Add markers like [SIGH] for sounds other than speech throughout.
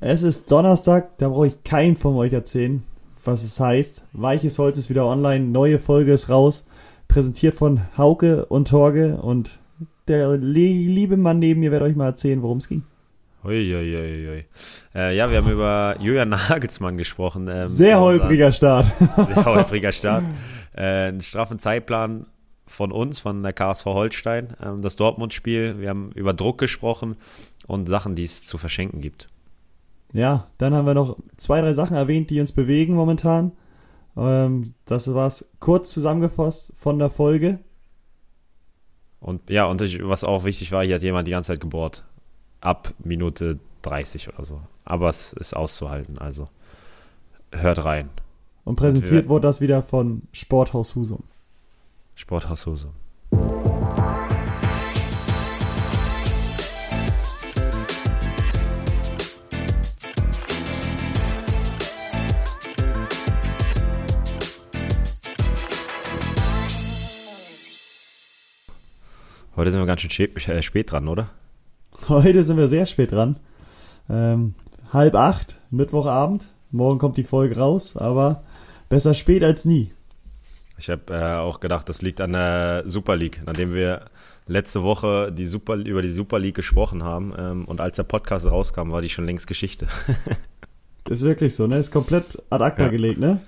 Es ist Donnerstag, da brauche ich keinen von euch erzählen, was es heißt. Weiches Holz ist wieder online, neue Folge ist raus, präsentiert von Hauke und Torge und der liebe Mann neben mir wird euch mal erzählen, worum es ging. Uiuiuiui. Äh, ja, wir haben über Julian Nagelsmann gesprochen. Ähm, sehr holpriger Start. [LAUGHS] Sehr holpriger Start. Äh, einen straffen Zeitplan von uns, von der KSV Holstein, ähm, das Dortmund-Spiel. Wir haben über Druck gesprochen und Sachen, die es zu verschenken gibt. Ja, dann haben wir noch zwei, drei Sachen erwähnt, die uns bewegen momentan. Ähm, das war's kurz zusammengefasst von der Folge. Und ja, und ich, was auch wichtig war, hier hat jemand die ganze Zeit gebohrt. Ab Minute 30 oder so. Aber es ist auszuhalten, also hört rein. Und präsentiert und wurde das wieder von Sporthaus Husum. Sporthaus Husum. Heute sind wir ganz schön äh, spät dran, oder? Heute sind wir sehr spät dran. Ähm, halb acht, Mittwochabend. Morgen kommt die Folge raus, aber besser spät als nie. Ich habe äh, auch gedacht, das liegt an der Super League, nachdem wir letzte Woche die Super, über die Super League gesprochen haben ähm, und als der Podcast rauskam, war die schon längst Geschichte. [LAUGHS] ist wirklich so, ne? Ist komplett ad acta ja. gelegt, ne?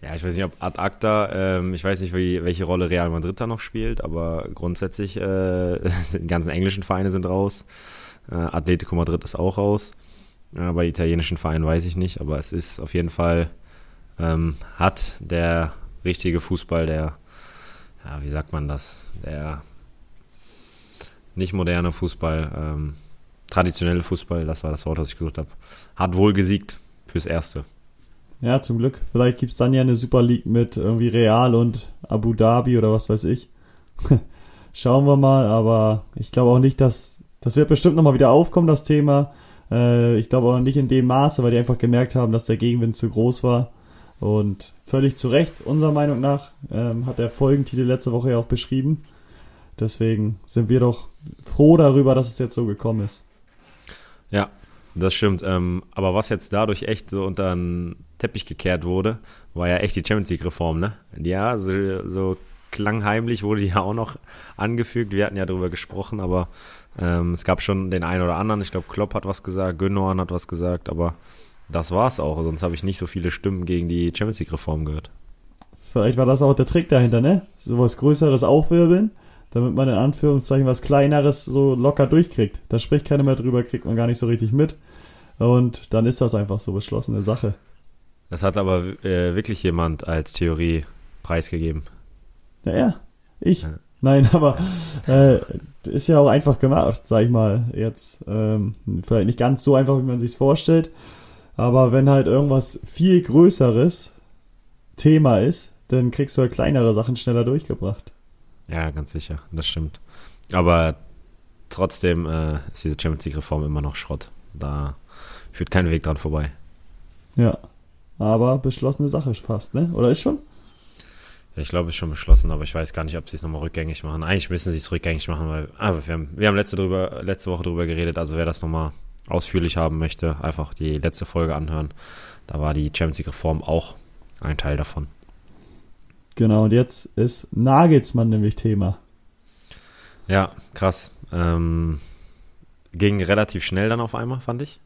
Ja, ich weiß nicht, ob ad acta, ähm, ich weiß nicht, wie, welche Rolle Real Madrid da noch spielt, aber grundsätzlich, äh, [LAUGHS] die ganzen englischen Vereine sind raus. Äh, Atletico Madrid ist auch raus. Äh, bei italienischen Vereinen weiß ich nicht, aber es ist auf jeden Fall, ähm, hat der richtige Fußball, der, ja, wie sagt man das, der nicht moderne Fußball, ähm, traditionelle Fußball, das war das Wort, was ich gesucht habe, hat wohl gesiegt fürs Erste. Ja, zum Glück. Vielleicht gibt es dann ja eine Super League mit irgendwie Real und Abu Dhabi oder was weiß ich. [LAUGHS] Schauen wir mal, aber ich glaube auch nicht, dass das wird bestimmt nochmal wieder aufkommen, das Thema. Äh, ich glaube auch nicht in dem Maße, weil die einfach gemerkt haben, dass der Gegenwind zu groß war. Und völlig zu Recht, unserer Meinung nach, ähm, hat der Folgentitel letzte Woche ja auch beschrieben. Deswegen sind wir doch froh darüber, dass es jetzt so gekommen ist. Ja, das stimmt. Ähm, aber was jetzt dadurch echt so unter den Teppich gekehrt wurde, war ja echt die Champions League-Reform, ne? Ja, so, so klangheimlich wurde die ja auch noch angefügt. Wir hatten ja darüber gesprochen, aber ähm, es gab schon den einen oder anderen. Ich glaube, Klopp hat was gesagt, Gündogan hat was gesagt, aber das war's auch. Sonst habe ich nicht so viele Stimmen gegen die Champions League-Reform gehört. Vielleicht war das auch der Trick dahinter, ne? So was Größeres aufwirbeln damit man in Anführungszeichen was Kleineres so locker durchkriegt. Da spricht keiner mehr drüber, kriegt man gar nicht so richtig mit. Und dann ist das einfach so beschlossene Sache. Das hat aber äh, wirklich jemand als Theorie preisgegeben. Ja, ja. Ich. Ja. Nein, [LAUGHS] aber äh, ist ja auch einfach gemacht, sag ich mal. Jetzt ähm, vielleicht nicht ganz so einfach, wie man sich vorstellt. Aber wenn halt irgendwas viel Größeres Thema ist, dann kriegst du halt kleinere Sachen schneller durchgebracht. Ja, ganz sicher, das stimmt. Aber trotzdem äh, ist diese Champions League-Reform immer noch Schrott. Da führt kein Weg dran vorbei. Ja, aber beschlossene Sache fast, ne? Oder ist schon? Ja, ich glaube, es ist schon beschlossen, aber ich weiß gar nicht, ob sie es nochmal rückgängig machen. Eigentlich müssen sie es rückgängig machen, weil aber wir haben, wir haben letzte, drüber, letzte Woche drüber geredet, also wer das nochmal ausführlich haben möchte, einfach die letzte Folge anhören. Da war die Champions League-Reform auch ein Teil davon. Genau, und jetzt ist Nagelsmann nämlich Thema. Ja, krass. Ähm, ging relativ schnell dann auf einmal, fand ich.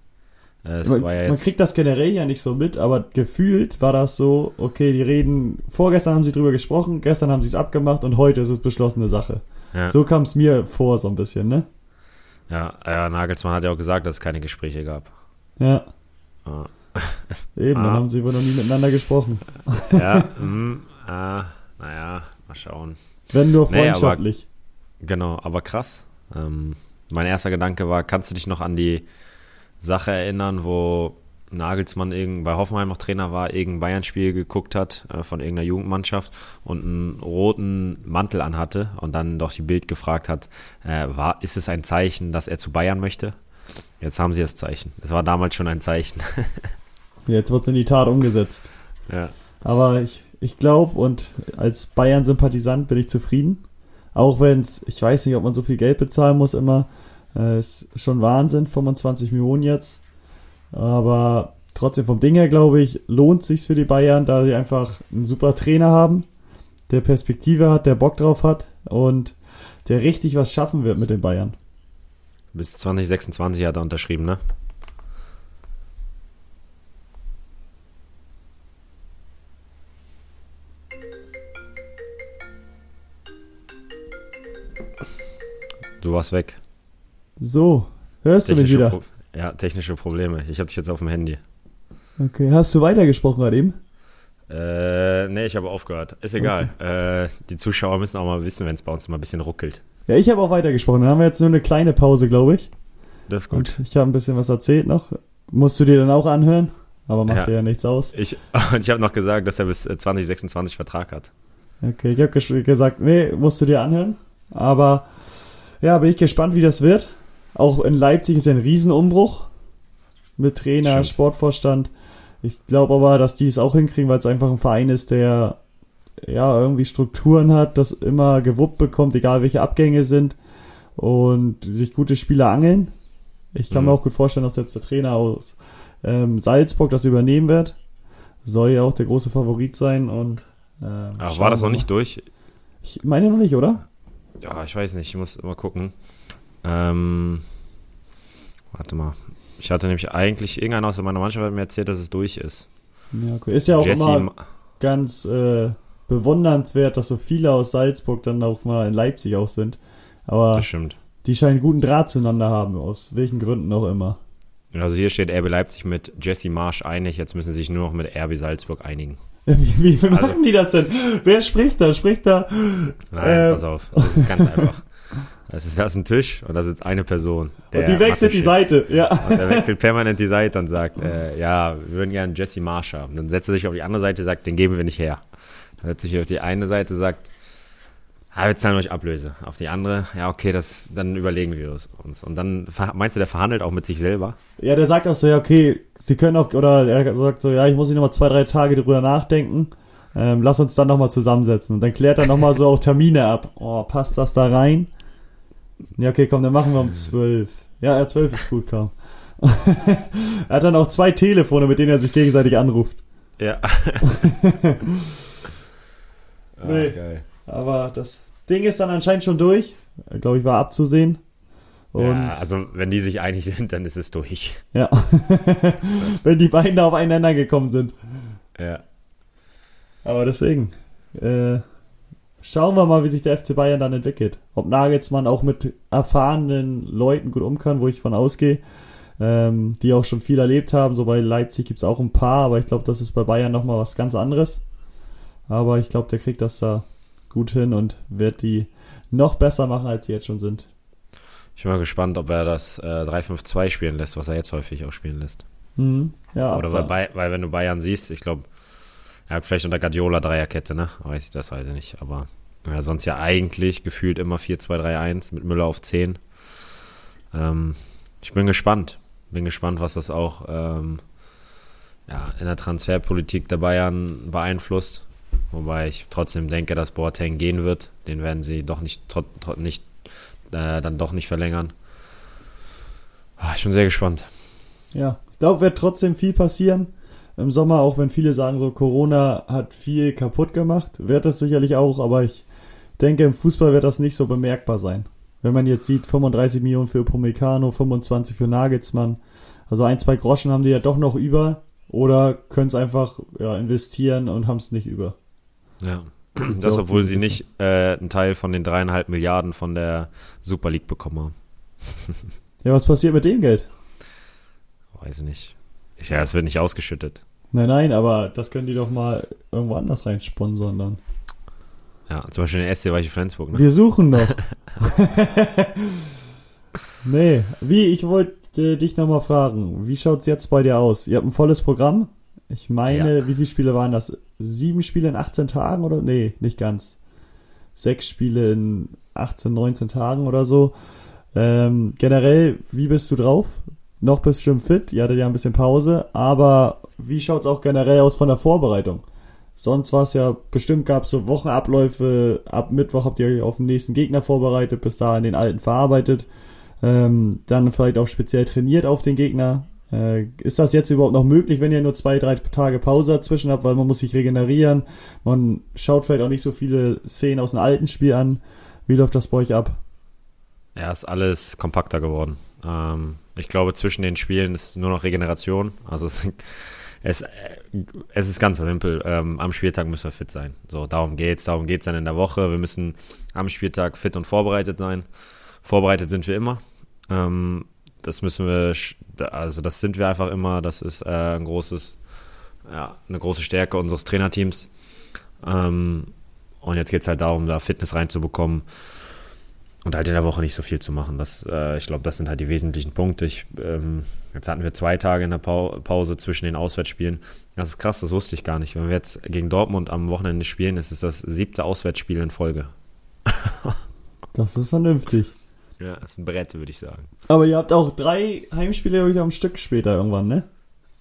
Man, man, kriegt das generell ja nicht so mit, aber gefühlt war das so, okay, die reden, vorgestern haben sie drüber gesprochen, gestern haben sie es abgemacht und heute ist es beschlossene Sache. Ja. So kam es mir vor, so ein bisschen, ne? Ja, ja, Nagelsmann hat ja auch gesagt, dass es keine Gespräche gab. Ja. Ah. [LAUGHS] Eben, ah. dann haben sie wohl noch nie miteinander gesprochen. [LAUGHS] Ja, mh, Ah, naja, mal schauen. Wenn nur freundschaftlich. Nee, aber, genau, aber krass. Ähm, mein erster Gedanke war, kannst du dich noch an die Sache erinnern, wo Nagelsmann irgend, bei Hoffenheim noch Trainer war, irgendein Bayern-Spiel geguckt hat äh, von irgendeiner Jugendmannschaft und einen roten Mantel anhatte und dann doch die Bild gefragt hat, äh, war, ist es ein Zeichen, dass er zu Bayern möchte? Jetzt haben sie das Zeichen. Es war damals schon ein Zeichen. [LAUGHS] Jetzt wird es in die Tat umgesetzt. Ja. Aber ich, ich glaube, und als Bayern-Sympathisant bin ich zufrieden. Auch wenn es, ich weiß nicht, ob man so viel Geld bezahlen muss immer. Äh, ist schon Wahnsinn, 25 Millionen jetzt. Aber trotzdem vom Ding her, glaube ich, lohnt sich's für die Bayern, da sie einfach einen super Trainer haben, der Perspektive hat, der Bock drauf hat und der richtig was schaffen wird mit den Bayern. Bis 2026 hat er unterschrieben, ne? Du warst weg. So, hörst du mich Technische wieder? Pro ja, technische Probleme. Ich habe dich jetzt auf dem Handy. Okay, hast du weitergesprochen gerade eben? Äh, nee, ich habe aufgehört. Ist egal. Äh, die Zuschauer müssen auch mal wissen, wenn es bei uns mal ein bisschen ruckelt. Ja, ich habe auch weitergesprochen. Dann haben wir jetzt nur eine kleine Pause, glaube ich. Das ist gut. Und ich habe ein bisschen was erzählt noch. Musst du dir dann auch anhören? Aber macht Ja. dir ja nichts aus. Ich, [LAUGHS] und ich habe noch gesagt, dass er bis äh, 2026 Vertrag hat. Okay, ich habe gesagt, nee, musst du dir anhören. Aber ja, bin ich gespannt, wie das wird. Auch in Leipzig ist ja ein Riesenumbruch mit Trainer, Stimmt. Sportvorstand. Ich glaube aber, dass die es auch hinkriegen, weil es einfach ein Verein ist, der ja irgendwie Strukturen hat, das immer gewuppt bekommt, egal welche Abgänge sind und sich gute Spieler angeln. Ich kann Mhm. mir auch gut vorstellen, dass jetzt der Trainer aus ähm, Salzburg das übernehmen wird. Soll ja auch der große Favorit sein und ähm, Ach, war das noch nicht durch? Ich meine noch nicht, oder? Ja, ich weiß nicht. Ich muss mal gucken. Ähm, warte mal. Ich hatte nämlich eigentlich, irgendeiner aus meiner Mannschaft hat mir erzählt, dass es durch ist. Ja, okay. Ist ja auch Jesse immer ganz äh, bewundernswert, dass so viele aus Salzburg dann auch mal in Leipzig auch sind. Aber das stimmt. die scheinen guten Draht zueinander haben, aus welchen Gründen auch immer. Also hier steht RB Leipzig mit Jesse Marsch einig. Jetzt müssen sie sich nur noch mit RB Salzburg einigen. [LAUGHS] Wie, wie, wie machen Also- die das denn? Wer spricht da? Spricht da? Nein, Ähm. pass auf. Das ist ganz [LAUGHS] einfach. Das ist, das ein Tisch und da sitzt eine Person. Und die wechselt die Seite. Ja. Und der wechselt permanent die Seite und sagt, äh, ja, wir würden gerne Jesse Marsch haben. Dann setzt er sich auf die andere Seite, sagt, den geben wir nicht her. Dann setzt er sich auf die eine Seite, sagt, ah, wir zahlen euch Ablöse. Auf die andere, ja, okay, das, dann überlegen wir uns. Und dann, meinst du, der verhandelt auch mit sich selber? Ja, der sagt auch so, ja, okay, sie können auch, oder er sagt so, ja, ich muss nicht nochmal zwei, drei Tage drüber nachdenken. Ähm, lass uns dann nochmal zusammensetzen. Und dann klärt er nochmal so auch Termine ab. Oh, passt das da rein? Ja, okay, komm, dann machen wir um zwölf. Ja, ja, zwölf ist gut, komm. [LAUGHS] er hat dann auch zwei Telefone, mit denen er sich gegenseitig anruft. Ja. [LAUGHS] Nee. Ah, geil. Aber das Ding ist dann anscheinend schon durch. Glaube ich, war abzusehen. Und ja, also wenn die sich einig sind, dann ist es durch. ja. [LAUGHS] Wenn die beiden da aufeinander gekommen sind. Ja. Aber deswegen, äh, schauen wir mal, wie sich der FC Bayern dann entwickelt. Ob Nagelsmann auch mit erfahrenen Leuten gut um kann, wo ich von ausgehe, ähm, die auch schon viel erlebt haben. So bei Leipzig gibt's auch ein paar, aber ich glaube, das ist bei Bayern nochmal was ganz anderes. Aber ich glaube, der kriegt das da gut hin und wird die noch besser machen, als sie jetzt schon sind. Ich bin mal gespannt, ob er das äh, 3-5-2 spielen lässt, was er jetzt häufig auch spielen lässt. Mhm. Ja, Oder weil, weil wenn du Bayern siehst, ich glaube, hat vielleicht unter Guardiola Dreierkette, ne? Weiß ich, das weiß ich nicht. Aber ja, sonst ja eigentlich gefühlt immer 4-2-3-1 mit Müller auf 10. Ähm, ich bin gespannt. Bin gespannt, was das auch ähm, ja, in der Transferpolitik der Bayern beeinflusst. Wobei ich trotzdem denke, dass Boateng gehen wird. Den werden sie doch nicht, trot, trot, nicht äh, dann doch nicht verlängern. Ah, Ich bin sehr gespannt. Ja, ich glaube, wird trotzdem viel passieren im Sommer, auch wenn viele sagen, so Corona hat viel kaputt gemacht. Wird es sicherlich auch, aber ich denke, im Fußball wird das nicht so bemerkbar sein. Wenn man jetzt sieht, 35 Millionen für Upamecano, 25 für Nagelsmann. Also ein, zwei Groschen haben die ja doch noch über oder können es einfach ja, investieren und haben es nicht über. Ja. Das, obwohl sie nicht äh, einen Teil von den dreieinhalb Milliarden von der Super League bekommen haben. [LAUGHS] Ja, was passiert mit dem Geld? Weiß ich nicht. Ja, es wird nicht ausgeschüttet. Nein, nein, aber das können die doch mal irgendwo anders rein sponsern dann. Ja, zum Beispiel den SC Weiche Flensburg. Ne? Wir suchen noch. [LAUGHS] nee, wie, ich wollte dich nochmal fragen, wie schaut's jetzt bei dir aus? Ihr habt ein volles Programm? Ich meine, wie viele Spiele waren das? Sieben Spiele in 18 Tagen oder? Nee, nicht ganz. Sechs Spiele in 18, 19 Tagen oder so. Ähm, generell, wie bist du drauf? Noch schon fit? Ihr hattet ja ein bisschen Pause, aber wie schaut's auch generell aus von der Vorbereitung? Sonst war es ja, bestimmt gab es so Wochenabläufe, ab Mittwoch habt ihr euch auf den nächsten Gegner vorbereitet, bis dahin den alten verarbeitet, ähm, dann vielleicht auch speziell trainiert auf den Gegner. Äh, ist das jetzt überhaupt noch möglich, wenn ihr nur zwei, drei Tage Pause dazwischen habt, weil man muss sich regenerieren, man schaut vielleicht auch nicht so viele Szenen aus dem alten Spiel an. Wie läuft das bei euch ab? Ja, ist alles kompakter geworden. Ähm, ich glaube, zwischen den Spielen ist nur noch Regeneration. Also es, [LAUGHS] es, es ist ganz simpel. Ähm, am Spieltag müssen wir fit sein. So, darum geht's. Darum geht's dann in der Woche. Wir müssen am Spieltag fit und vorbereitet sein. Vorbereitet sind wir immer. Ähm, das müssen wir, also das sind wir einfach immer. Das ist äh, ein großes, ja, eine große Stärke unseres Trainerteams. Ähm, und jetzt geht es halt darum, da Fitness reinzubekommen und halt in der Woche nicht so viel zu machen. Das, äh, ich glaube, das sind halt die wesentlichen Punkte. Ich, ähm, jetzt hatten wir zwei Tage in der pa Pause zwischen den Auswärtsspielen. Das ist krass, das wusste ich gar nicht. Wenn wir jetzt gegen Dortmund am Wochenende spielen, ist es das siebte Auswärtsspiel in Folge. [LAUGHS] das ist vernünftig. Ja, das ist ein Brett, würde ich sagen. Aber ihr habt auch drei Heimspiele am Stück später irgendwann, ne?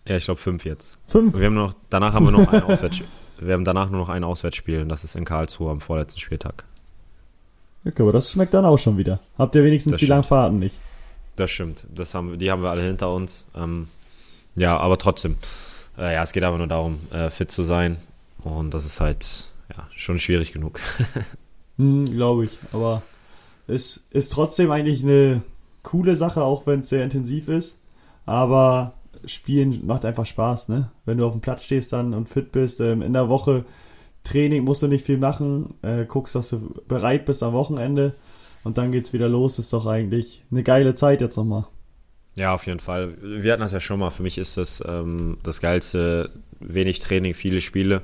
Ja, ich glaube fünf jetzt. Fünf? Wir haben noch, danach haben wir noch ein [LAUGHS] Auswärtsspiel. Wir haben danach nur noch ein Auswärtsspiel und das ist in Karlsruhe am vorletzten Spieltag. Okay, aber das schmeckt dann auch schon wieder. Habt ihr wenigstens das die langen Fahrten nicht? Das stimmt. Das haben, die haben wir alle hinter uns. Ähm, ja, aber trotzdem. Äh, ja, es geht einfach nur darum, äh, fit zu sein. Und das ist halt ja, schon schwierig genug. [LAUGHS] hm, Glaube ich. Aber es ist trotzdem eigentlich eine coole Sache, auch wenn es sehr intensiv ist. Aber Spielen macht einfach Spaß, ne? Wenn du auf dem Platz stehst dann und fit bist, ähm, in der Woche Training musst du nicht viel machen, äh, guckst, dass du bereit bist am Wochenende und dann geht's wieder los. Ist doch eigentlich eine geile Zeit jetzt nochmal. Ja, auf jeden Fall. Wir hatten das ja schon mal. Für mich ist das ähm, das Geilste. Wenig Training, viele Spiele.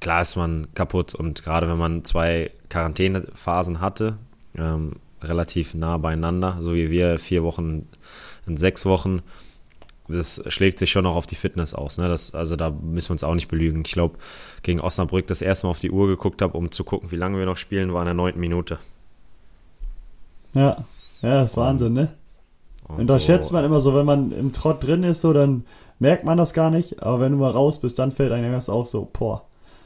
Klar ist man kaputt und gerade wenn man zwei Quarantänephasen hatte, ähm, relativ nah beieinander, so wie wir, vier Wochen in sechs Wochen, das schlägt sich schon noch auf die Fitness aus. Ne? Das, also da müssen wir uns auch nicht belügen. Ich glaube, gegen Osnabrück das erste Mal auf die Uhr geguckt habe, um zu gucken, wie lange wir noch spielen, war in der neunten Minute. Ja, ja, das ist Wahnsinn, ne? Und, und da so, schätzt man immer so, wenn man im Trott drin ist, so dann merkt man das gar nicht, aber wenn du mal raus bist, dann fällt einem erst auf, so, boah,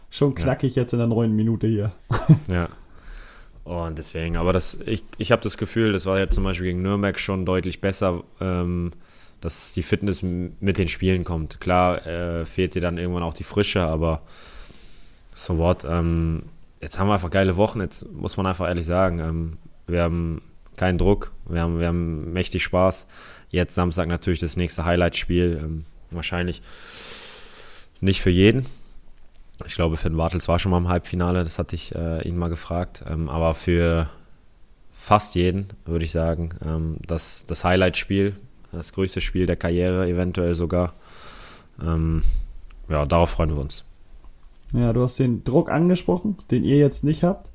schon knackig ja. jetzt in der neunten Minute hier. [LAUGHS] Ja. Und deswegen, aber das, ich, ich habe das Gefühl, das war ja zum Beispiel gegen Nürnberg schon deutlich besser. Ähm, dass die Fitness mit den Spielen kommt. Klar äh, fehlt dir dann irgendwann auch die Frische, aber so what. Ähm, jetzt haben wir einfach geile Wochen, jetzt muss man einfach ehrlich sagen. Ähm, wir haben keinen Druck, wir haben, wir haben mächtig Spaß. Jetzt Samstag natürlich das nächste Highlight-Spiel. Ähm, wahrscheinlich nicht für jeden. Ich glaube, Finn Bartels war schon mal im Halbfinale, das hatte ich äh, ihn mal gefragt. Ähm, aber für fast jeden, würde ich sagen, ähm, das, das Highlight-Spiel das größte Spiel der Karriere, eventuell sogar. Ähm, ja, darauf freuen wir uns. Ja, du hast den Druck angesprochen, den ihr jetzt nicht habt.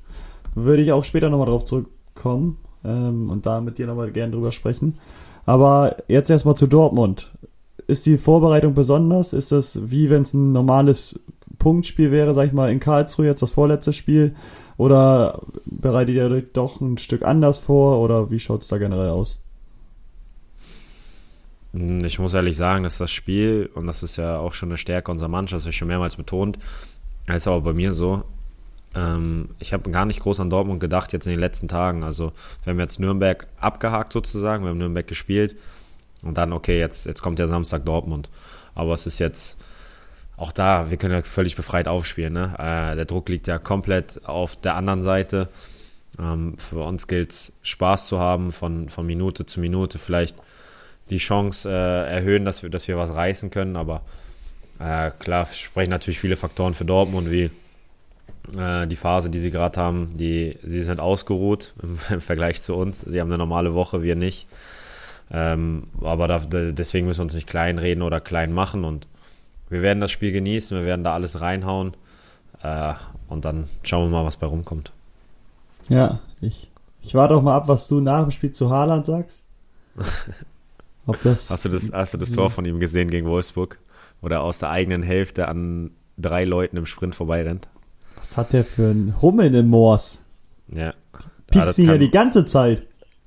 Würde ich auch später nochmal drauf zurückkommen ähm, und da mit dir nochmal gerne drüber sprechen. Aber jetzt erstmal zu Dortmund. Ist die Vorbereitung besonders? Ist das wie wenn es ein normales Punktspiel wäre, sag ich mal, in Karlsruhe jetzt das vorletzte Spiel? Oder bereitet ihr euch doch ein Stück anders vor? Oder wie schaut es da generell aus? Hm, ich muss ehrlich sagen, dass das Spiel, und das ist ja auch schon eine Stärke unserer Mannschaft, das habe ich schon mehrmals betont, ist aber bei mir so, ähm, ich habe gar nicht groß an Dortmund gedacht jetzt in den letzten Tagen. Also wir haben jetzt Nürnberg abgehakt sozusagen, wir haben Nürnberg gespielt und dann, okay, jetzt, jetzt kommt der Samstag Dortmund. Aber es ist jetzt auch da, wir können ja völlig befreit aufspielen. Ne? Äh, der Druck liegt ja komplett auf der anderen Seite. Ähm, für uns gilt es, Spaß zu haben von, von Minute zu Minute, vielleicht die Chance äh, erhöhen, dass wir, dass wir was reißen können. Aber äh, klar sprechen natürlich viele Faktoren für Dortmund, wie äh, die Phase, die sie gerade haben. Die, sie sind ausgeruht im, [LAUGHS] im, Vergleich zu uns. Sie haben eine normale Woche, wir nicht. Ähm, aber da, deswegen müssen wir uns nicht klein reden oder klein machen. Und wir werden das Spiel genießen, wir werden da alles reinhauen. Äh, und dann schauen wir mal, was bei rumkommt. Ja, ich, ich warte auch mal ab, was du nach dem Spiel zu Haaland sagst. [LAUGHS] Ob das hast, du das, hast du das Tor von ihm gesehen gegen Wolfsburg? Wo er aus der eigenen Hälfte an drei Leuten im Sprint vorbeirennt? Was hat der für ein Hummeln im Moors? Ja. Piepsen ja, ja die ganze Zeit.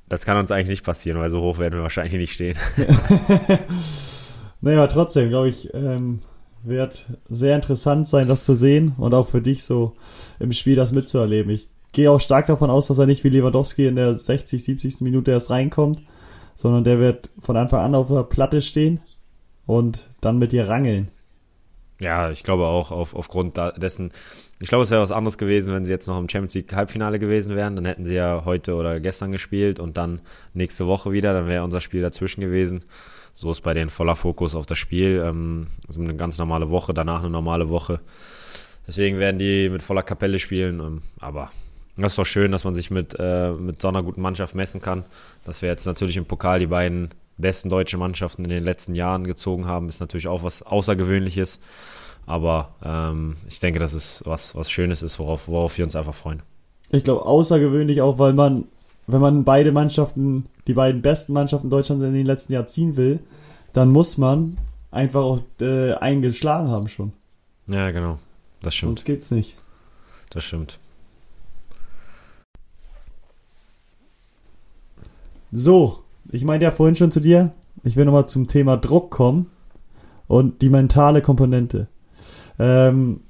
Das kann uns eigentlich nicht passieren, weil so hoch werden wir wahrscheinlich nicht stehen. [LAUGHS] naja, trotzdem, glaube ich, ähm, wird sehr interessant sein, das zu sehen und auch für dich so im Spiel das mitzuerleben. Ich gehe auch stark davon aus, dass er nicht wie Lewandowski in der 60, 70. Minute erst reinkommt, sondern der wird von Anfang an auf der Platte stehen. und dann mit dir rangeln. Ja, ich glaube auch auf, aufgrund dessen. Ich glaube, es wäre was anderes gewesen, wenn sie jetzt noch im Champions League Halbfinale gewesen wären. Dann hätten sie ja heute oder gestern gespielt und dann nächste Woche wieder. Dann wäre unser Spiel dazwischen gewesen. So ist bei denen voller Fokus auf das Spiel. Ähm, also eine ganz normale Woche, danach eine normale Woche. Deswegen werden die mit voller Kapelle spielen. Ähm, aber das ist doch schön, dass man sich mit, äh, mit so einer guten Mannschaft messen kann. Dass wir jetzt natürlich im Pokal die beiden besten deutschen Mannschaften in den letzten Jahren gezogen haben, ist natürlich auch was Außergewöhnliches. Aber ähm, ich denke, dass es was, was Schönes ist, worauf, worauf wir uns einfach freuen. Ich glaube, außergewöhnlich auch, weil man, wenn man beide Mannschaften, die beiden besten Mannschaften Deutschlands in den letzten Jahren ziehen will, dann muss man einfach auch äh, eingeschlagen haben schon. Ja, genau. Das stimmt. Sonst geht's nicht. Das stimmt. So, ich meinte ja vorhin schon zu dir, ich will nochmal zum Thema Druck kommen und die mentale Komponente. Ähm,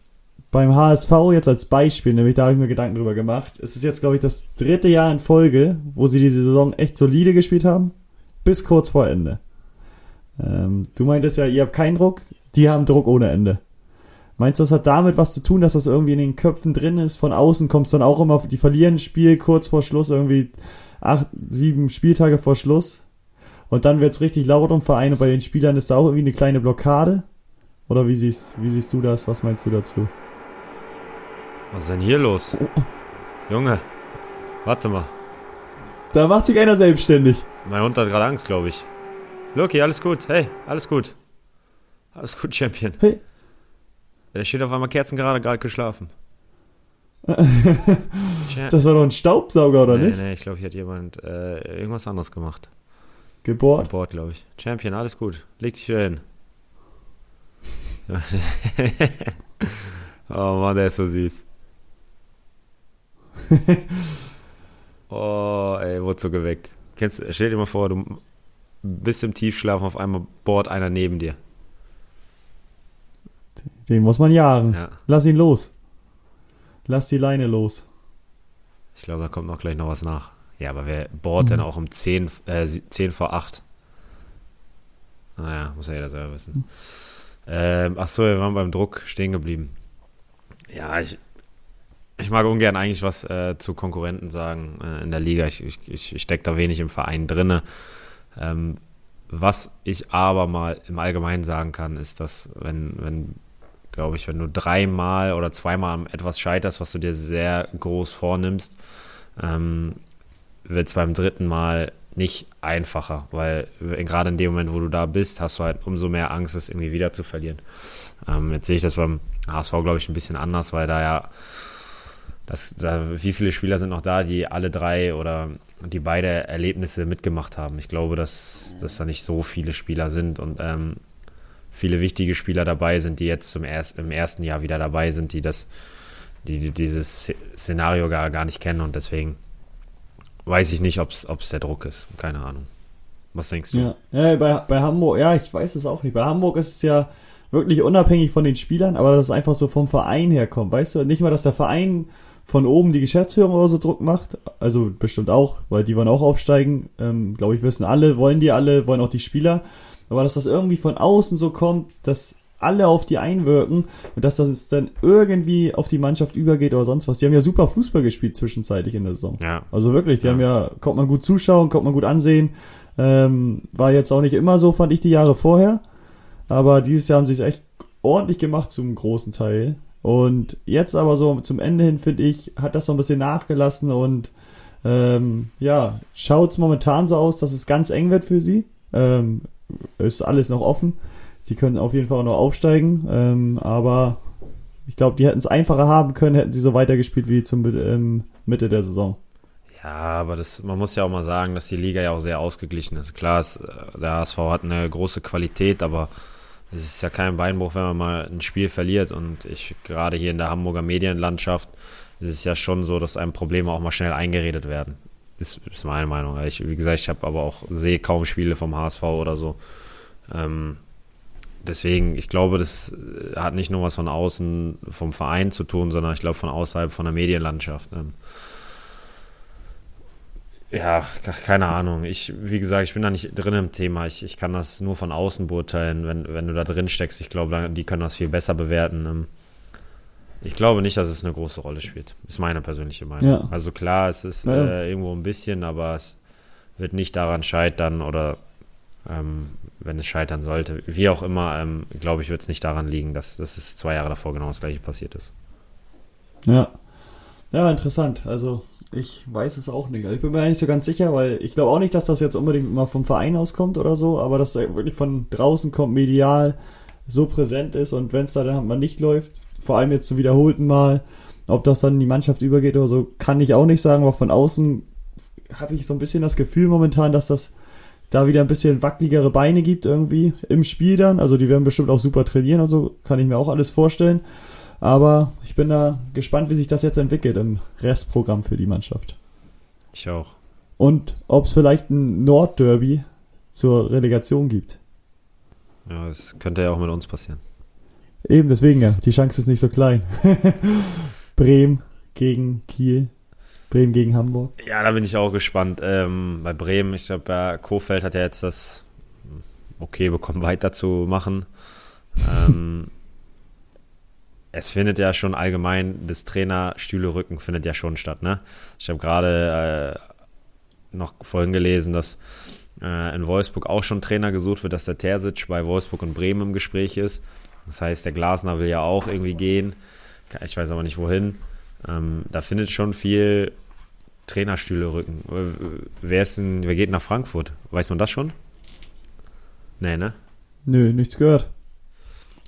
beim HSV jetzt als Beispiel, nämlich da habe ich mir Gedanken drüber gemacht. Es ist jetzt, glaube ich, das dritte Jahr in Folge, wo sie diese Saison echt solide gespielt haben, bis kurz vor Ende. Ähm, du meintest ja, ihr habt keinen Druck, die haben Druck ohne Ende. Meinst du, das hat damit was zu tun, dass das irgendwie in den Köpfen drin ist? Von außen kommt es dann auch immer, die verlieren ein Spiel kurz vor Schluss, irgendwie acht, sieben Spieltage vor Schluss. Und dann wird es richtig laut um Vereine. Bei den Spielern ist da auch irgendwie eine kleine Blockade. Oder wie siehst, wie siehst du das? Was meinst du dazu? Was ist denn hier los? Oh. Junge, warte mal. Da macht sich einer selbstständig. Mein Hund hat gerade Angst, glaube ich. Loki, alles gut. Hey, alles gut. Alles gut, Champion. Hey. Der steht auf einmal Kerzen gerade, gerade geschlafen. Das war doch ein Staubsauger, oder nee, nicht? Nee, ich glaube, hier hat jemand äh, irgendwas anderes gemacht. Gebohrt? Gebohrt, glaube ich. Champion, alles gut. Leg dich wieder hin. [LAUGHS] oh Mann, der ist so süß. [LAUGHS] oh, ey, wurde so geweckt. Kennst, stell dir mal vor, du bist im Tiefschlaf und auf einmal bohrt einer neben dir. Den muss man jagen. Ja. Lass ihn los. Lass die Leine los. Ich glaube, da kommt noch gleich noch was nach. Ja, aber wer bohrt mhm. denn auch um 10, äh, 10 vor 8? Naja, muss ja jeder selber wissen. Mhm. Ähm, ach so, wir waren beim Druck stehen geblieben. Ja, ich, ich mag ungern eigentlich was äh, zu Konkurrenten sagen äh, in der Liga. Ich, ich, ich stecke da wenig im Verein drinne. Ähm, was ich aber mal im Allgemeinen sagen kann, ist, dass wenn, wenn glaube ich, wenn du dreimal oder zweimal etwas scheiterst, was du dir sehr groß vornimmst, ähm, wird es beim dritten Mal nicht einfacher, weil gerade in dem Moment, wo du da bist, hast du halt umso mehr Angst, es irgendwie wieder zu verlieren. Ähm, jetzt sehe ich das beim HSV, glaube ich, ein bisschen anders, weil da ja, das, da, wie viele Spieler sind noch da, die alle drei oder die beide Erlebnisse mitgemacht haben? Ich glaube, dass, dass da nicht so viele Spieler sind und ähm, viele wichtige Spieler dabei sind, die jetzt zum erst, im ersten Jahr wieder dabei sind, die das, die, die dieses Szenario gar, gar nicht kennen und deswegen weiß ich nicht, ob es der Druck ist. Keine Ahnung. Was denkst du? Ja, ja bei, bei Hamburg, ja, ich weiß es auch nicht. Bei Hamburg ist es ja wirklich unabhängig von den Spielern, aber dass es einfach so vom Verein herkommt. Weißt du, nicht mal, dass der Verein von oben die Geschäftsführung oder so Druck macht. Also bestimmt auch, weil die wollen auch aufsteigen. Ähm, Glaube ich, wissen alle, wollen die alle, wollen auch die Spieler. Aber dass das irgendwie von außen so kommt, dass alle auf die einwirken und dass das dann irgendwie auf die Mannschaft übergeht oder sonst was. Die haben ja super Fußball gespielt zwischenzeitlich in der Saison. Ja. Also wirklich, die ja. haben ja, kommt man gut zuschauen, kommt man gut ansehen. Ähm, war jetzt auch nicht immer so, fand ich die Jahre vorher. Aber dieses Jahr haben sie es echt ordentlich gemacht zum großen Teil. Und jetzt aber so zum Ende hin, finde ich, hat das so ein bisschen nachgelassen und ähm, ja, schaut es momentan so aus, dass es ganz eng wird für sie. Ähm, ist alles noch offen. Die können auf jeden Fall auch noch aufsteigen, ähm, aber ich glaube, die hätten es einfacher haben können, hätten sie so weitergespielt wie zum ähm, Mitte der Saison. Ja, aber das, man muss ja auch mal sagen, dass die Liga ja auch sehr ausgeglichen ist. Klar, es, der HSV hat eine große Qualität, aber es ist ja kein Beinbruch, wenn man mal ein Spiel verliert. Und ich gerade hier in der Hamburger Medienlandschaft ist es ja schon so, dass einem Probleme auch mal schnell eingeredet werden. Ist, ist meine Meinung. Ich, wie gesagt, ich habe aber auch sehe kaum Spiele vom HSV oder so. Ähm, deswegen, ich glaube, das hat nicht nur was von außen vom Verein zu tun, sondern ich glaube von außerhalb von der Medienlandschaft. Ähm, Ja, keine Ahnung. Ich, wie gesagt, ich bin da nicht drin im Thema. Ich, ich kann das nur von außen beurteilen, wenn, wenn du da drin steckst. Ich glaube, die können das viel besser bewerten. Ähm, ich glaube nicht, dass es eine große Rolle spielt. Ist meine persönliche Meinung. Ja. Also klar, es ist ja. äh, irgendwo ein bisschen, aber es wird nicht daran scheitern oder ähm, wenn es scheitern sollte. Wie auch immer, ähm, glaube ich, wird es nicht daran liegen, dass, dass es zwei Jahre davor genau das gleiche passiert ist. Ja. Ja, interessant. Also ich weiß es auch nicht. Also ich bin mir nicht so ganz sicher, weil ich glaube auch nicht, dass das jetzt unbedingt mal vom Verein aus kommt oder so, aber dass er wirklich von draußen kommt, medial so präsent ist und wenn es da dann mal nicht läuft, vor allem jetzt zu wiederholten Mal, ob das dann in die Mannschaft übergeht oder so, kann ich auch nicht sagen, aber von außen habe ich so ein bisschen das Gefühl momentan, dass das da wieder ein bisschen wackeligere Beine gibt irgendwie im Spiel dann. Also die werden bestimmt auch super trainieren und so, kann ich mir auch alles vorstellen. Aber ich bin da gespannt, wie sich das jetzt entwickelt im Restprogramm für die Mannschaft. Ich auch. Und ob es vielleicht ein Nordderby zur Relegation gibt. Ja, das könnte ja auch mit uns passieren. Eben, deswegen ja. Die Chance ist nicht so klein. [LAUGHS] Bremen gegen Kiel. Bremen gegen Hamburg. Ja, da bin ich auch gespannt. Ähm, bei Bremen, ich glaube, ja, Kofeld hat ja jetzt das okay bekommen, weiterzumachen. Ähm, es findet ja schon allgemein, das Trainerstühle-Rücken findet ja schon statt. Ne? Ich habe gerade äh, noch vorhin gelesen, dass äh, in Wolfsburg auch schon Trainer gesucht wird, dass der Terzic bei Wolfsburg und Bremen im Gespräch ist. Das heißt, der Glasner will ja auch irgendwie gehen. Ich weiß aber nicht wohin. Ähm, da findet schon viel Trainerstühle-Rücken. Wer, ist denn, wer geht nach Frankfurt? Weiß man das schon? Nee, ne? Nö, nichts gehört.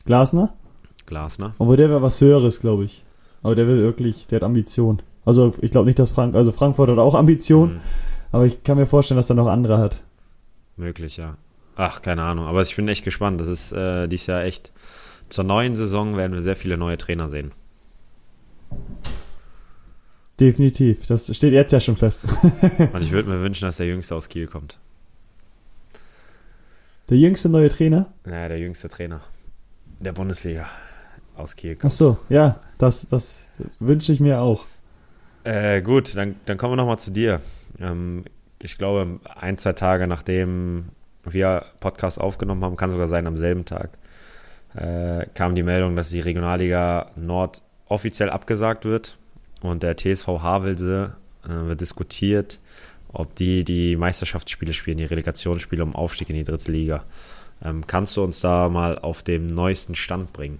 Glasner? Glasner. Aber der wäre was Höheres, glaube ich. Aber der will wirklich, der hat Ambition. Also ich glaube nicht, dass Frank, also Frankfurt hat auch Ambition, mhm. aber ich kann mir vorstellen, dass er noch andere hat. Möglich, ja. Ach, keine Ahnung. Aber ich bin echt gespannt. Das ist äh, dieses Jahr echt. Zur neuen Saison werden wir sehr viele neue Trainer sehen. Definitiv. Das steht jetzt ja schon fest. [LAUGHS] Und ich würde mir wünschen, dass der Jüngste aus Kiel kommt. Der jüngste neue Trainer? Naja, der jüngste Trainer der Bundesliga aus Kiel kommt. Ach so, ja, das, das wünsche ich mir auch. Äh, gut, dann, dann kommen wir nochmal zu dir. Ähm, ich glaube, ein, zwei Tage nachdem wir Podcast aufgenommen haben, kann sogar sein am selben Tag, äh, kam die Meldung, dass die Regionalliga Nord offiziell abgesagt wird und der TSV Havelse äh, wird diskutiert, ob die die Meisterschaftsspiele spielen, die Relegationsspiele um Aufstieg in die dritte Liga. Ähm, kannst du uns da mal auf dem neuesten Stand bringen?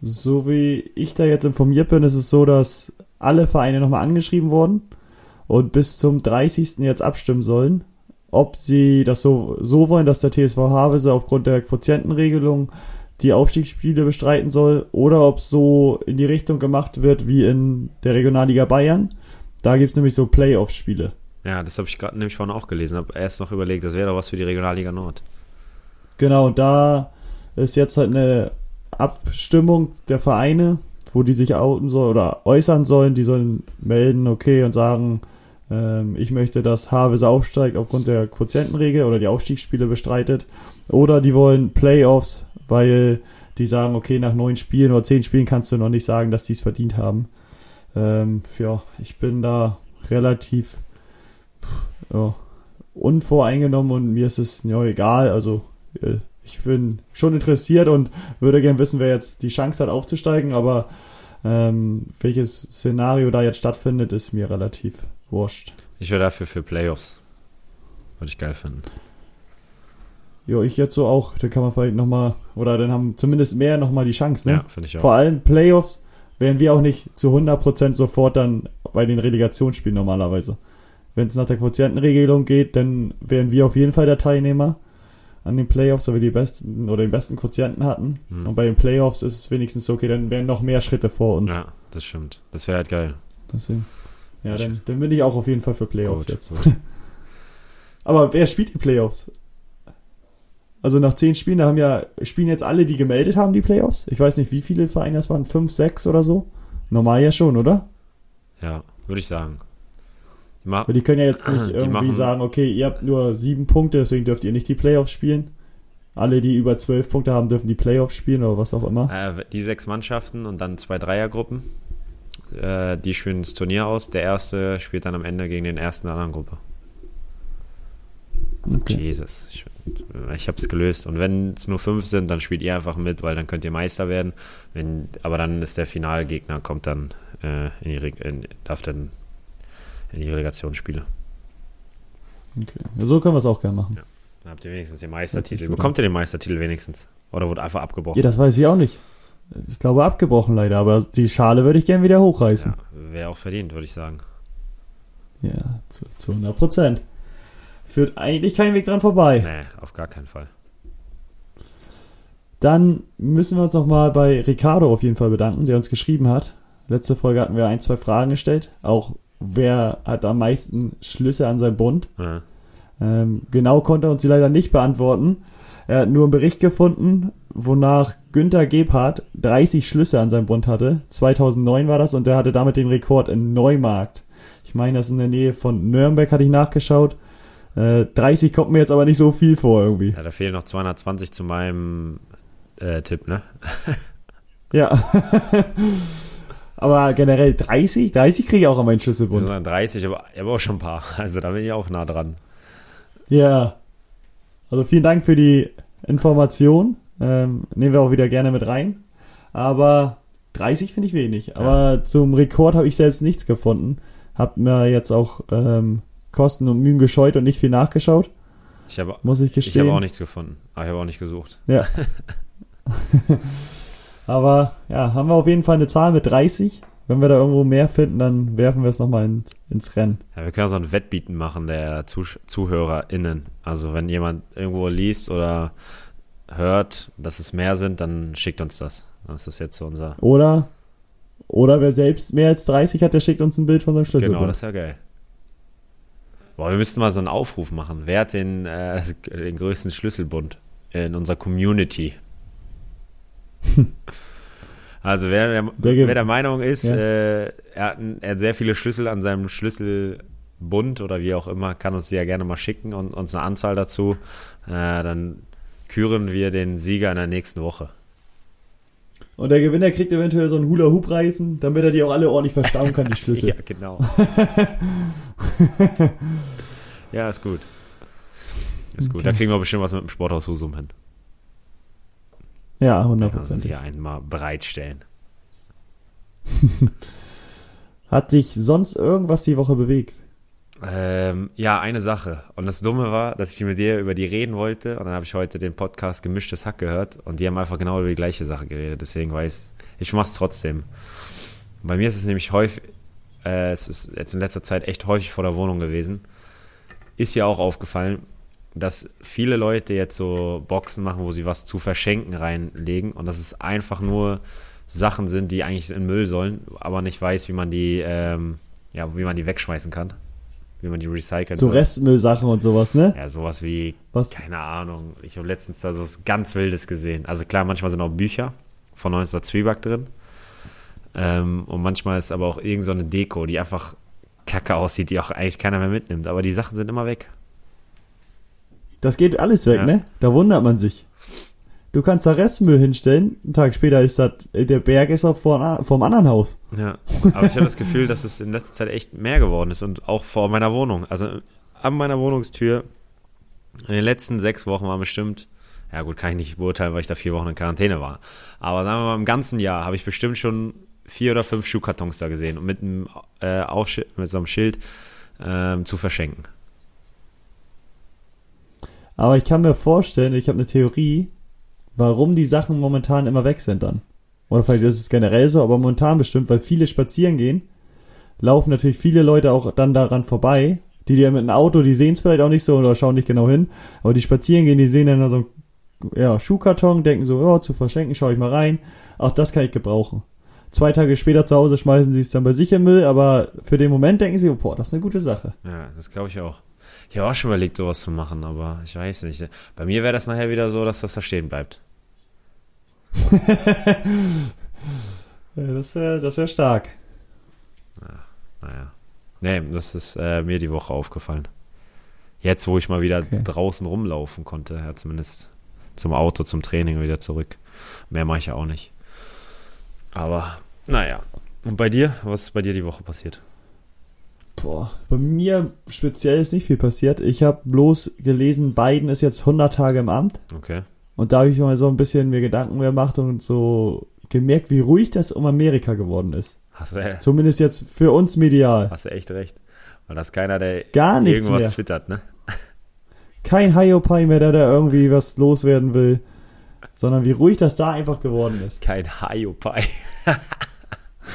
So wie ich da jetzt informiert bin, ist es so, dass alle Vereine nochmal angeschrieben wurden und bis zum 30. jetzt abstimmen sollen, ob sie das so, so wollen, dass der TSV Havelse aufgrund der Quotientenregelung die Aufstiegsspiele bestreiten soll oder ob es so in die Richtung gemacht wird wie in der Regionalliga Bayern. Da gibt es nämlich so Playoff-Spiele. Ja, das habe ich gerade nämlich vorhin auch gelesen, habe erst noch überlegt, das wäre doch was für die Regionalliga Nord. Genau, da ist jetzt halt eine Abstimmung der Vereine, wo die sich outen sollen oder äußern sollen. Die sollen melden, okay, und sagen, ich möchte, dass Havelse aufsteigt aufgrund der Quotientenregel oder die Aufstiegsspiele bestreitet. Oder die wollen Playoffs, weil die sagen, okay, nach neun Spielen oder zehn Spielen kannst du noch nicht sagen, dass die es verdient haben. Ähm, ja, ich bin da relativ ja, unvoreingenommen und mir ist es ja egal. Also äh, ich bin schon interessiert und würde gern wissen, wer jetzt die Chance hat aufzusteigen, aber ähm, welches Szenario da jetzt stattfindet, ist mir relativ wurscht. Ich wäre dafür für Playoffs. Würde ich geil finden. Ja, ich jetzt so auch. Dann kann man vielleicht nochmal, oder dann haben zumindest mehr nochmal die Chance, ne? Ja, finde ich auch. Vor allem Playoffs wären wir auch nicht zu 100% sofort dann bei den Relegationsspielen normalerweise. Wenn es nach der Quotientenregelung geht, dann wären wir auf jeden Fall der Teilnehmer an den Playoffs, weil wir die besten oder den besten Quotienten hatten. Mhm. Und bei den Playoffs ist es wenigstens okay, dann wären noch mehr Schritte vor uns. Ja, das stimmt. Das wäre halt geil. Deswegen. Ja, dann, dann bin ich auch auf jeden Fall für Playoffs Gut. jetzt. [LAUGHS] Aber wer spielt die Playoffs? Also nach zehn Spielen, da haben ja, spielen jetzt alle, die gemeldet haben, die Playoffs. Ich weiß nicht, wie viele Vereine das waren, fünf, sechs oder so. Normal ja schon, oder? Ja, würde ich sagen. Ma die können ja jetzt nicht [CLEARS THROAT] irgendwie sagen, okay, ihr habt nur sieben Punkte, deswegen dürft ihr nicht die Playoffs spielen. Alle, die über zwölf Punkte haben, dürfen die Playoffs spielen oder was auch immer. Äh, die sechs Mannschaften und dann zwei Dreiergruppen Äh, die spielen das Turnier aus. Der erste spielt dann am Ende gegen den ersten der anderen Gruppe. Okay. Jesus. Ich, ich habe es gelöst. Und wenn es nur fünf sind, dann spielt ihr einfach mit, weil dann könnt ihr Meister werden. Wenn, aber dann ist der Finalgegner, kommt dann äh, in die, in, darf dann in die Relegationsspiele. Okay. Ja, so können wir es auch gerne machen. Ja. Dann habt ihr wenigstens den Meistertitel. Bekommt ihr den Meistertitel wenigstens? Oder wurde einfach abgebrochen? Ja, das weiß ich auch nicht. Ich glaube abgebrochen leider, aber die Schale würde ich gerne wieder hochreißen. Ja, Wäre auch verdient, würde ich sagen. Ja, zu, zu 100 Prozent. Führt eigentlich kein Weg dran vorbei. Nee, auf gar keinen Fall. Dann müssen wir uns nochmal bei Ricardo auf jeden Fall bedanken, der uns geschrieben hat. Letzte Folge hatten wir ein, zwei Fragen gestellt. Auch wer hat am meisten Schlüsse an seinem Bund? Ja. Ähm, genau konnte er uns sie leider nicht beantworten. Er hat nur einen Bericht gefunden, wonach Günther Gebhardt 30 Schlüsse an seinem Bund hatte. 2009 war das und er hatte damit den Rekord in Neumarkt. Ich meine, das ist in der Nähe von Nürnberg, hatte ich nachgeschaut. Äh, 30 kommt mir jetzt aber nicht so viel vor irgendwie. Ja, da fehlen noch 220 zu meinem äh, Tipp, ne? [LAUGHS] ja. [LAUGHS] aber generell 30? 30 kriege ich auch an meinen Schlüsselbund. 30, aber ich habe auch schon ein paar. Also da bin ich auch nah dran. Ja. Also vielen Dank für die Information. Ähm, nehmen wir auch wieder gerne mit rein. Aber 30 finde ich wenig. Aber ja. zum Rekord habe ich selbst nichts gefunden. Hab mir jetzt auch ähm, Kosten und Mühen gescheut und nicht viel nachgeschaut. Ich habe, muss ich gestehen. Ich habe auch nichts gefunden. Aber ich habe auch nicht gesucht. Ja. [LAUGHS] [LAUGHS] Aber ja, haben wir auf jeden Fall eine Zahl mit 30. Wenn wir da irgendwo mehr finden, dann werfen wir es nochmal ins, ins Rennen. Ja, wir können so ein Wettbieten machen der Zuh ZuhörerInnen. Also wenn jemand irgendwo liest oder hört, dass es mehr sind, dann schickt uns das. Das ist jetzt so unser. Oder, oder wer selbst mehr als 30 hat, der schickt uns ein Bild von seinem Schlüssel. Genau, das ist ja geil. Boah, wir müssten mal so einen Aufruf machen. Wer hat den, äh, [LAUGHS] den größten Schlüsselbund in unserer Community? [LAUGHS] Also wer der, wer der Meinung ist, ja. äh, er, hat, er, hat, sehr viele Schlüssel an seinem Schlüsselbund oder wie auch immer, kann uns die ja gerne mal schicken und uns eine Anzahl dazu. Äh, dann küren wir den Sieger in der nächsten Woche. Und der Gewinner kriegt eventuell so einen Hula-Hoop-Reifen, damit er die auch alle ordentlich verstauen kann, die [LAUGHS] Schlüssel. ja, genau. [LAUGHS] ja, ist gut. Ist okay. gut. Da kriegen wir bestimmt was mit dem Sporthaus Husum hin. Ja, hundertprozentig. Hier einmal bereitstellen. [LAUGHS] Hat dich sonst irgendwas die Woche bewegt? Ähm, ja, eine Sache. Und das Dumme war, dass ich mit dir über die reden wollte. Und dann habe ich heute den Podcast Gemischtes Hack gehört. Und die haben einfach genau über die gleiche Sache geredet. Deswegen weiß ich, mache es trotzdem. Bei mir ist es nämlich häufig, äh, es ist jetzt in letzter Zeit echt häufig vor der Wohnung gewesen. Ist ja auch aufgefallen, dass viele Leute jetzt so Boxen machen, wo sie was zu verschenken reinlegen und dass es einfach nur Sachen sind, die eigentlich in Müll sollen, aber nicht weiß, wie man die, ähm, ja, wie man die wegschmeißen kann. Wie man die recyceln So Restmüllsachen und sowas, ne? Ja, sowas wie, was? keine Ahnung. Ich habe letztens da so was ganz Wildes gesehen. Also klar, manchmal sind auch Bücher von 19. Zwieback drin. Ähm, und manchmal ist aber auch irgend so eine Deko, die einfach kacke aussieht, die auch eigentlich keiner mehr mitnimmt. Aber die Sachen sind immer weg. Das geht alles weg, ja. ne? Da wundert man sich. Du kannst da Restmüll hinstellen, einen Tag später ist das, der Berg ist auch vor, vom anderen Haus. Ja, aber ich habe das Gefühl, dass es in letzter Zeit echt mehr geworden ist und auch vor meiner Wohnung. Also an meiner Wohnungstür in den letzten sechs Wochen war bestimmt, ja gut, kann ich nicht beurteilen, weil ich da vier Wochen in Quarantäne war. Aber sagen wir mal, im ganzen Jahr habe ich bestimmt schon vier oder fünf Schuhkartons da gesehen und mit einem äh, mit so einem Schild ähm, zu verschenken. Aber ich kann mir vorstellen, ich habe eine Theorie, warum die Sachen momentan immer weg sind dann. Oder vielleicht ist es generell so, aber momentan bestimmt, weil viele spazieren gehen, laufen natürlich viele Leute auch dann daran vorbei. Die, die mit einem Auto, die sehen es vielleicht auch nicht so oder schauen nicht genau hin, aber die spazieren gehen, die sehen dann so einen ja, Schuhkarton, denken so, ja, zu verschenken, schaue ich mal rein. Auch das kann ich gebrauchen. Zwei Tage später zu Hause schmeißen sie es dann bei sich im Müll, aber für den Moment denken sie, oh, boah, das ist eine gute Sache. Ja, das glaube ich auch. Ich habe auch schon überlegt, sowas zu machen, aber ich weiß nicht. Bei mir wäre das nachher wieder so, dass das da stehen bleibt. [LAUGHS] das wäre das wär stark. Ja, naja. Nee, das ist äh, mir die Woche aufgefallen. Jetzt, wo ich mal wieder okay. draußen rumlaufen konnte, ja, zumindest zum Auto, zum Training wieder zurück. Mehr mache ich ja auch nicht. Aber, naja. Und bei dir? Was ist bei dir die Woche passiert? Boah, bei mir speziell ist nicht viel passiert. Ich habe bloß gelesen, Biden ist jetzt 100 Tage im Amt. Okay. Und da habe ich mal so ein bisschen mir Gedanken gemacht und so gemerkt, wie ruhig das um Amerika geworden ist. Hast du, äh, Zumindest jetzt für uns medial. hast du echt recht. Weil das keiner, der Gar nichts irgendwas mehr. twittert, ne? Kein Hiopai mehr, der da irgendwie was loswerden will. Sondern wie ruhig das da einfach geworden ist. Kein Hiopai. [LAUGHS]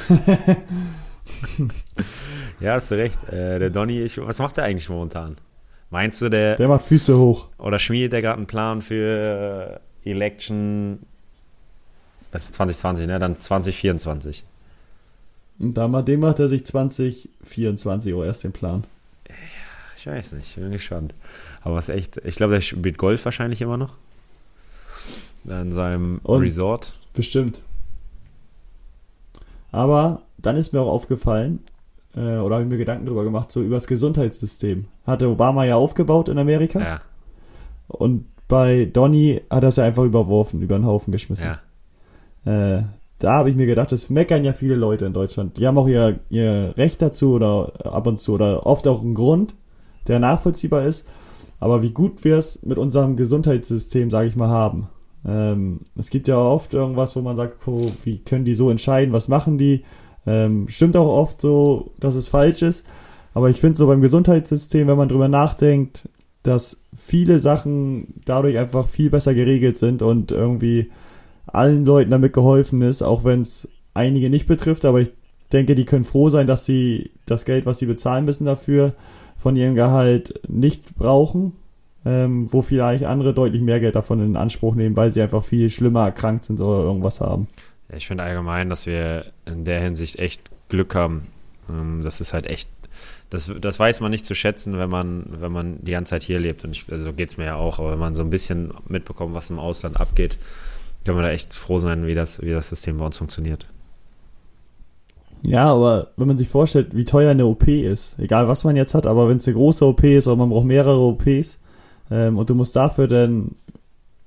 [LAUGHS] [LAUGHS] ja, hast du recht. Äh, der Donny, ich, was macht er eigentlich momentan? Meinst du, der, Der macht Füße hoch. oder schmiedet der gerade einen Plan für äh, Election, das ist 2020, ne? Dann 2024. Und da mal, dem macht er sich 2024 Uhr erst den Plan. Ich weiß nicht, bin gespannt. Aber es ist echt, ich glaube, der spielt Golf wahrscheinlich immer noch. In seinem Und- Resort. Bestimmt. Aber dann ist mir auch aufgefallen, äh, oder habe ich mir Gedanken drüber gemacht, so über das Gesundheitssystem. Hatte Obama ja aufgebaut in Amerika. Ja, Und bei Donny hat er es ja einfach überworfen, über den Haufen geschmissen. ja. Äh, da habe ich mir gedacht, das meckern ja viele Leute in Deutschland. Die haben auch ihr, ihr Recht dazu oder ab und zu oder oft auch einen Grund, der nachvollziehbar ist. Aber wie gut wir es mit unserem Gesundheitssystem, sage ich mal, haben. Ähm, es gibt ja oft irgendwas, wo man sagt, oh, wie können die so entscheiden, was machen die? Ähm, stimmt auch oft so, dass es falsch ist. Aber ich finde so beim Gesundheitssystem, wenn man drüber nachdenkt, dass viele Sachen dadurch einfach viel besser geregelt sind und irgendwie allen Leuten damit geholfen ist, auch wenn es einige nicht betrifft, aber ich denke, die können froh sein, dass sie das Geld, was sie bezahlen müssen dafür, von ihrem Gehalt nicht brauchen, ähm, wo vielleicht andere deutlich mehr Geld davon in Anspruch nehmen, weil sie einfach viel schlimmer erkrankt sind oder irgendwas haben. Ja, Ich finde allgemein, dass wir in der Hinsicht echt Glück haben. Ähm, Das ist halt echt, das, das weiß man nicht zu schätzen, wenn man, wenn man die ganze Zeit hier lebt. Und ich, also so geht es mir ja auch, aber wenn man so ein bisschen mitbekommt, was im Ausland abgeht, können wir da echt froh sein, wie das, wie das System bei uns funktioniert. Ja, aber wenn man sich vorstellt, wie teuer eine OP ist, egal was man jetzt hat, aber wenn es eine große OP ist oder man braucht mehrere OPs ähm, und du musst dafür dann,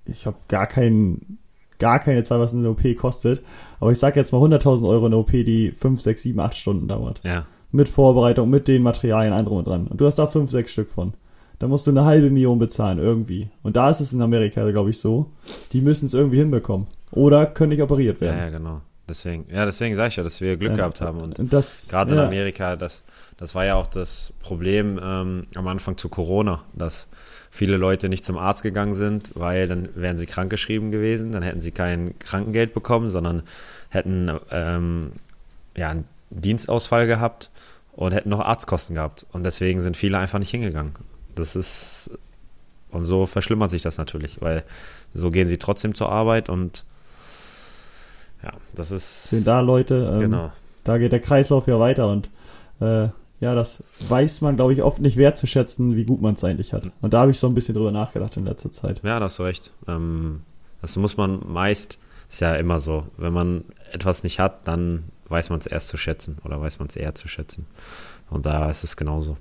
ich habe gar keinen, gar keine Zahl, was eine OP kostet, aber ich sag jetzt mal 100.000 Euro eine OP, die 5, 6, 7, 8 Stunden dauert. Ja, Mit Vorbereitung, mit den Materialien, allem drum und dran. Und du hast da 5, 6 Stück von. Da musst du eine halbe Million bezahlen, irgendwie. Und da ist es in Amerika, glaube ich, so. Die müssen es irgendwie hinbekommen. Oder können nicht operiert ja, werden. ja, genau. Deswegen, ja, deswegen sage ich ja, dass wir Glück Ja. gehabt haben. Und Und Gerade in ja. Amerika, das, das war ja auch das Problem ähm, am Anfang zu Corona, dass viele Leute nicht zum Arzt gegangen sind, weil dann wären sie krankgeschrieben gewesen, dann hätten sie kein Krankengeld bekommen, sondern hätten ähm, ja, einen Dienstausfall gehabt und hätten noch Arztkosten gehabt. Und deswegen sind viele einfach nicht hingegangen. Das ist, und so verschlimmert sich das natürlich, weil so gehen sie trotzdem zur Arbeit und ja, das ist. sind da Leute, ähm, Genau. da geht der Kreislauf ja weiter und äh, ja, das weiß man, glaube ich, oft nicht wertzuschätzen, wie gut man es eigentlich hat. Und da habe ich so ein bisschen drüber nachgedacht in letzter Zeit. Ja, da hast du recht. Ähm, das muss man meist, ist ja immer so, wenn man etwas nicht hat, dann weiß man es erst zu schätzen oder weiß man es eher zu schätzen. Und da ist es genauso.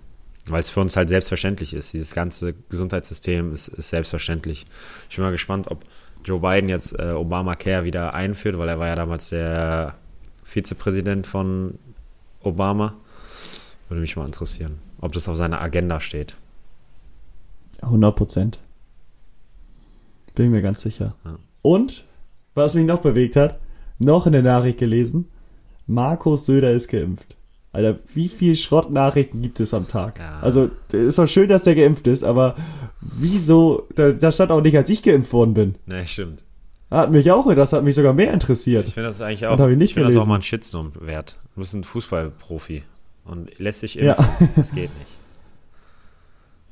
Weil es für uns halt selbstverständlich ist. Dieses ganze Gesundheitssystem ist, ist selbstverständlich. Ich bin mal gespannt, ob Joe Biden jetzt äh, Obamacare wieder einführt, weil er war ja damals der Vizepräsident von Obama. Würde mich mal interessieren, ob das auf seiner Agenda steht. 100 Prozent. Bin mir ganz sicher. Ja. Und, was mich noch bewegt hat, noch in der Nachricht gelesen, Markus Söder ist geimpft. Alter, wie viel Schrottnachrichten gibt es am Tag? Ja. Also, ist doch schön, dass der geimpft ist, aber wieso, da, da stand auch nicht, als ich geimpft worden bin. Ne, stimmt. Hat mich auch, das hat mich sogar mehr interessiert. Ich finde das eigentlich auch, hab ich nicht ich das auch mal ein Shitstorm wert. Du bist ein Fußballprofi und lässt sich Ja. impfen. Das geht nicht. [LAUGHS]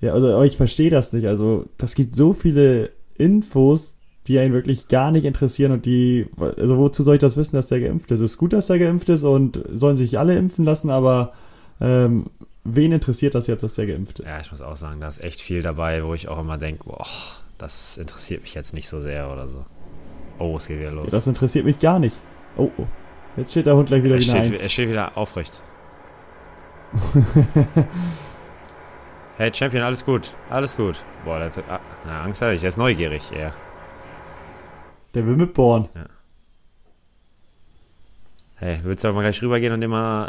Ja, also aber ich verstehe das nicht. Also, das gibt so viele Infos, die einen wirklich gar nicht interessieren und die, also wozu soll ich das wissen, dass der geimpft ist? Es ist gut, dass der geimpft ist und sollen sich alle impfen lassen, aber ähm, wen interessiert das jetzt, dass der geimpft ist? Ja, ich muss auch sagen, da ist echt viel dabei, wo ich auch immer denke, boah, das interessiert mich jetzt nicht so sehr oder so. Oh, es geht wieder los. Das interessiert mich gar nicht. Oh, oh. Jetzt steht der Hund gleich wieder er, wie eine steht, er steht wieder aufrecht. [LAUGHS] hey Champion, alles gut, alles gut. Boah, der, hat- ah, na, Angst hatte ich, der ist neugierig, eher. Der will mitbohren. Hey, willst du aber mal gleich rübergehen und immer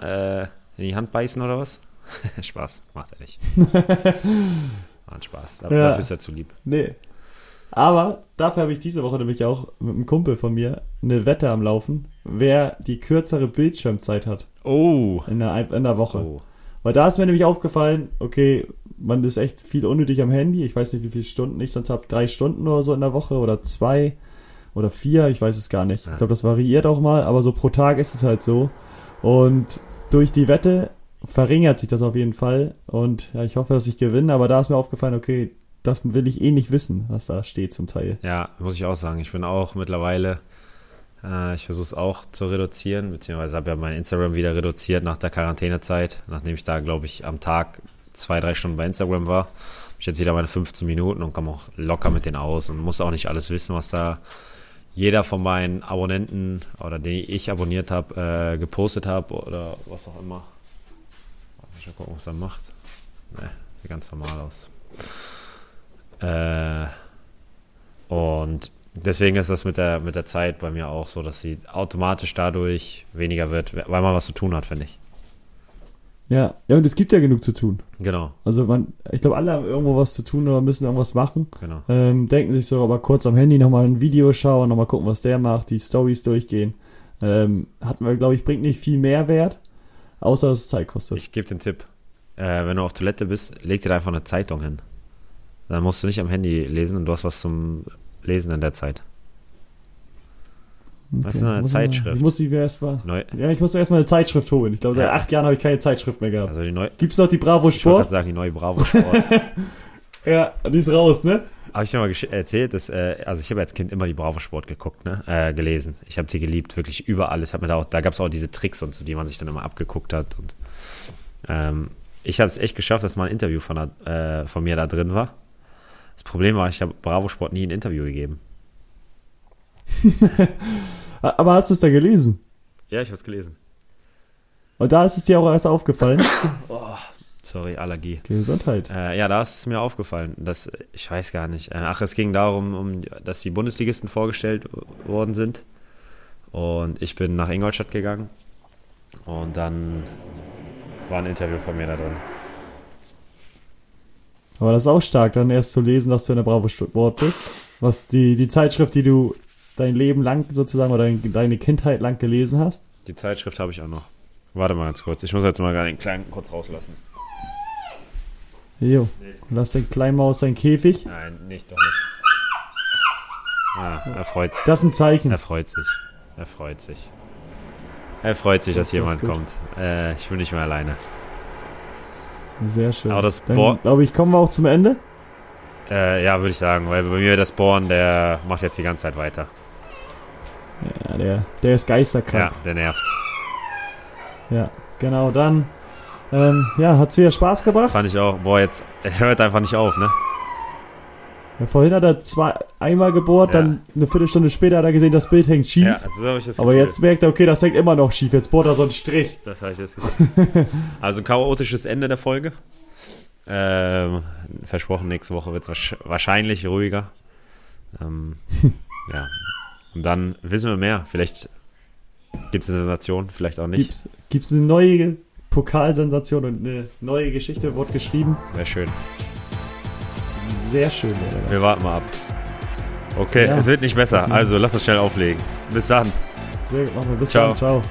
äh, in die Hand beißen oder was? [LAUGHS] Spaß, macht er nicht. [LAUGHS] War ein Spaß. Aber Ja. Dafür ist er zu lieb. Nee. Aber dafür habe ich diese Woche nämlich auch mit einem Kumpel von mir eine Wette am Laufen, wer die kürzere Bildschirmzeit hat Oh. in der, in der Woche. oh. Weil da ist mir nämlich aufgefallen, okay, man ist echt viel unnötig am Handy. Ich weiß nicht, wie viele Stunden ich sonst habe. Drei Stunden oder so in der Woche oder zwei oder vier, ich weiß es gar nicht. Ich glaube, das variiert auch mal, aber so pro Tag ist es halt so. Und durch die Wette verringert sich das auf jeden Fall. Und ja, ich hoffe, dass ich gewinne, aber da ist mir aufgefallen, okay, das will ich eh nicht wissen, was da steht zum Teil. Ja, muss ich auch sagen. Ich bin auch mittlerweile, ich versuche es auch zu reduzieren, beziehungsweise habe ja mein Instagram wieder reduziert nach der Quarantänezeit, nachdem ich da, glaube ich, am Tag zwei, drei Stunden bei Instagram war. Hab ich jetzt wieder meine 15 Minuten und komme auch locker mit denen aus und muss auch nicht alles wissen, was da jeder von meinen Abonnenten oder den ich abonniert habe, äh, gepostet habe oder was auch immer. Mal gucken, was er macht. Ne, sieht ganz normal aus. Äh, und deswegen ist das mit der, mit der Zeit bei mir auch so, dass sie automatisch dadurch weniger wird, weil man was zu tun hat, finde ich. Ja, ja, und es gibt ja genug zu tun. Genau, Also man, ich glaube, alle haben irgendwo was zu tun oder müssen irgendwas machen. genau. Ähm, denken sich so, aber kurz am Handy nochmal ein Video schauen, nochmal gucken, was der macht, die Stories durchgehen. Ähm, hat man, glaube ich, bringt nicht viel Mehrwert, außer dass es Zeit kostet. Ich gebe den Tipp. Äh, wenn du auf Toilette bist, leg dir da einfach eine Zeitung hin. Dann musst du nicht am Handy lesen und du hast was zum Lesen in der Zeit. was ist denn eine muss Zeitschrift? Ich muss die erstmal. Ja, ich muss mir erstmal eine Zeitschrift holen. Ich glaube, seit Ja. acht Jahren habe ich keine Zeitschrift mehr gehabt. also die neue, Gibt's noch die Bravo ich wollte gerade Sport? sagen, die neue Bravo Sport. [LAUGHS] Ja, die ist raus, ne? Habe ich dir mal erzählt, dass, äh, also ich habe als Kind immer die Bravo Sport geguckt, ne? Äh, gelesen. Ich habe die geliebt, wirklich über alles. Hab mir da auch, da gab es auch diese Tricks und so, die man sich dann immer abgeguckt hat. Und ähm, ich habe es echt geschafft, dass mal ein Interview von, äh, von mir da drin war. Das Problem war, ich habe Bravo Sport nie ein Interview gegeben. [LAUGHS] Aber hast du es da gelesen? Ja, ich habe es gelesen. Und da ist es dir auch erst aufgefallen. [LAUGHS] Sorry, Allergie. Gesundheit. Äh, ja, da ist es mir aufgefallen. Dass, ich weiß gar nicht. Äh, ach, es ging darum, um, dass die Bundesligisten vorgestellt worden sind. Und ich bin nach Ingolstadt gegangen. Und dann war ein Interview von mir da drin. Aber das ist auch stark, dann erst zu lesen, dass du in der Bravo Sport bist. Was die, die Zeitschrift, die du dein Leben lang sozusagen oder dein, deine Kindheit lang gelesen hast. Die Zeitschrift habe ich auch noch. Warte mal ganz kurz. Ich muss jetzt mal den Kleinen kurz rauslassen. Jo. Lass den kleinen Maus sein Käfig. Nein, nicht, doch nicht. Ah, er freut, Das ist ein Zeichen. er freut sich. Er freut sich. Er freut sich, dass Das ist jemand gut. kommt. Äh, ich bin nicht mehr alleine. Sehr schön. Aber das Bohr- glaube ich, kommen wir auch zum Ende. Äh, ja, würde ich sagen, weil bei mir der Spawn, der macht jetzt die ganze Zeit weiter. Ja, der, der ist geisterkrank. Ja, der nervt. Ja, genau. Dann, ähm, ja, hat's wieder Spaß gebracht. Fand ich auch. Boah, jetzt hört einfach nicht auf, ne? Ja, vorhin hat er zwei, einmal gebohrt, Ja. dann eine Viertelstunde später hat er gesehen, das Bild hängt schief. Ja, so habe ich das aber Gefühl. jetzt merkt er, okay, das hängt immer noch schief. Jetzt bohrt er so einen Strich. Das habe ich das Gefühl. [LAUGHS] Also ein chaotisches Ende der Folge. Ähm, versprochen, nächste Woche wird es wahrscheinlich ruhiger. Ähm, [LAUGHS] ja. Und dann wissen wir mehr. Vielleicht gibt es eine Sensation, vielleicht auch nicht. Gibt's, gibt's eine neue Pokalsensation und eine neue Geschichte, wurde geschrieben. Wäre schön. Sehr schön, wäre das. Wir warten mal ab. Okay, Ja. es wird nicht besser. Also lass uns schnell auflegen. Bis dann. Sehr gut, machen wir. Bis Ciao. dann. Ciao.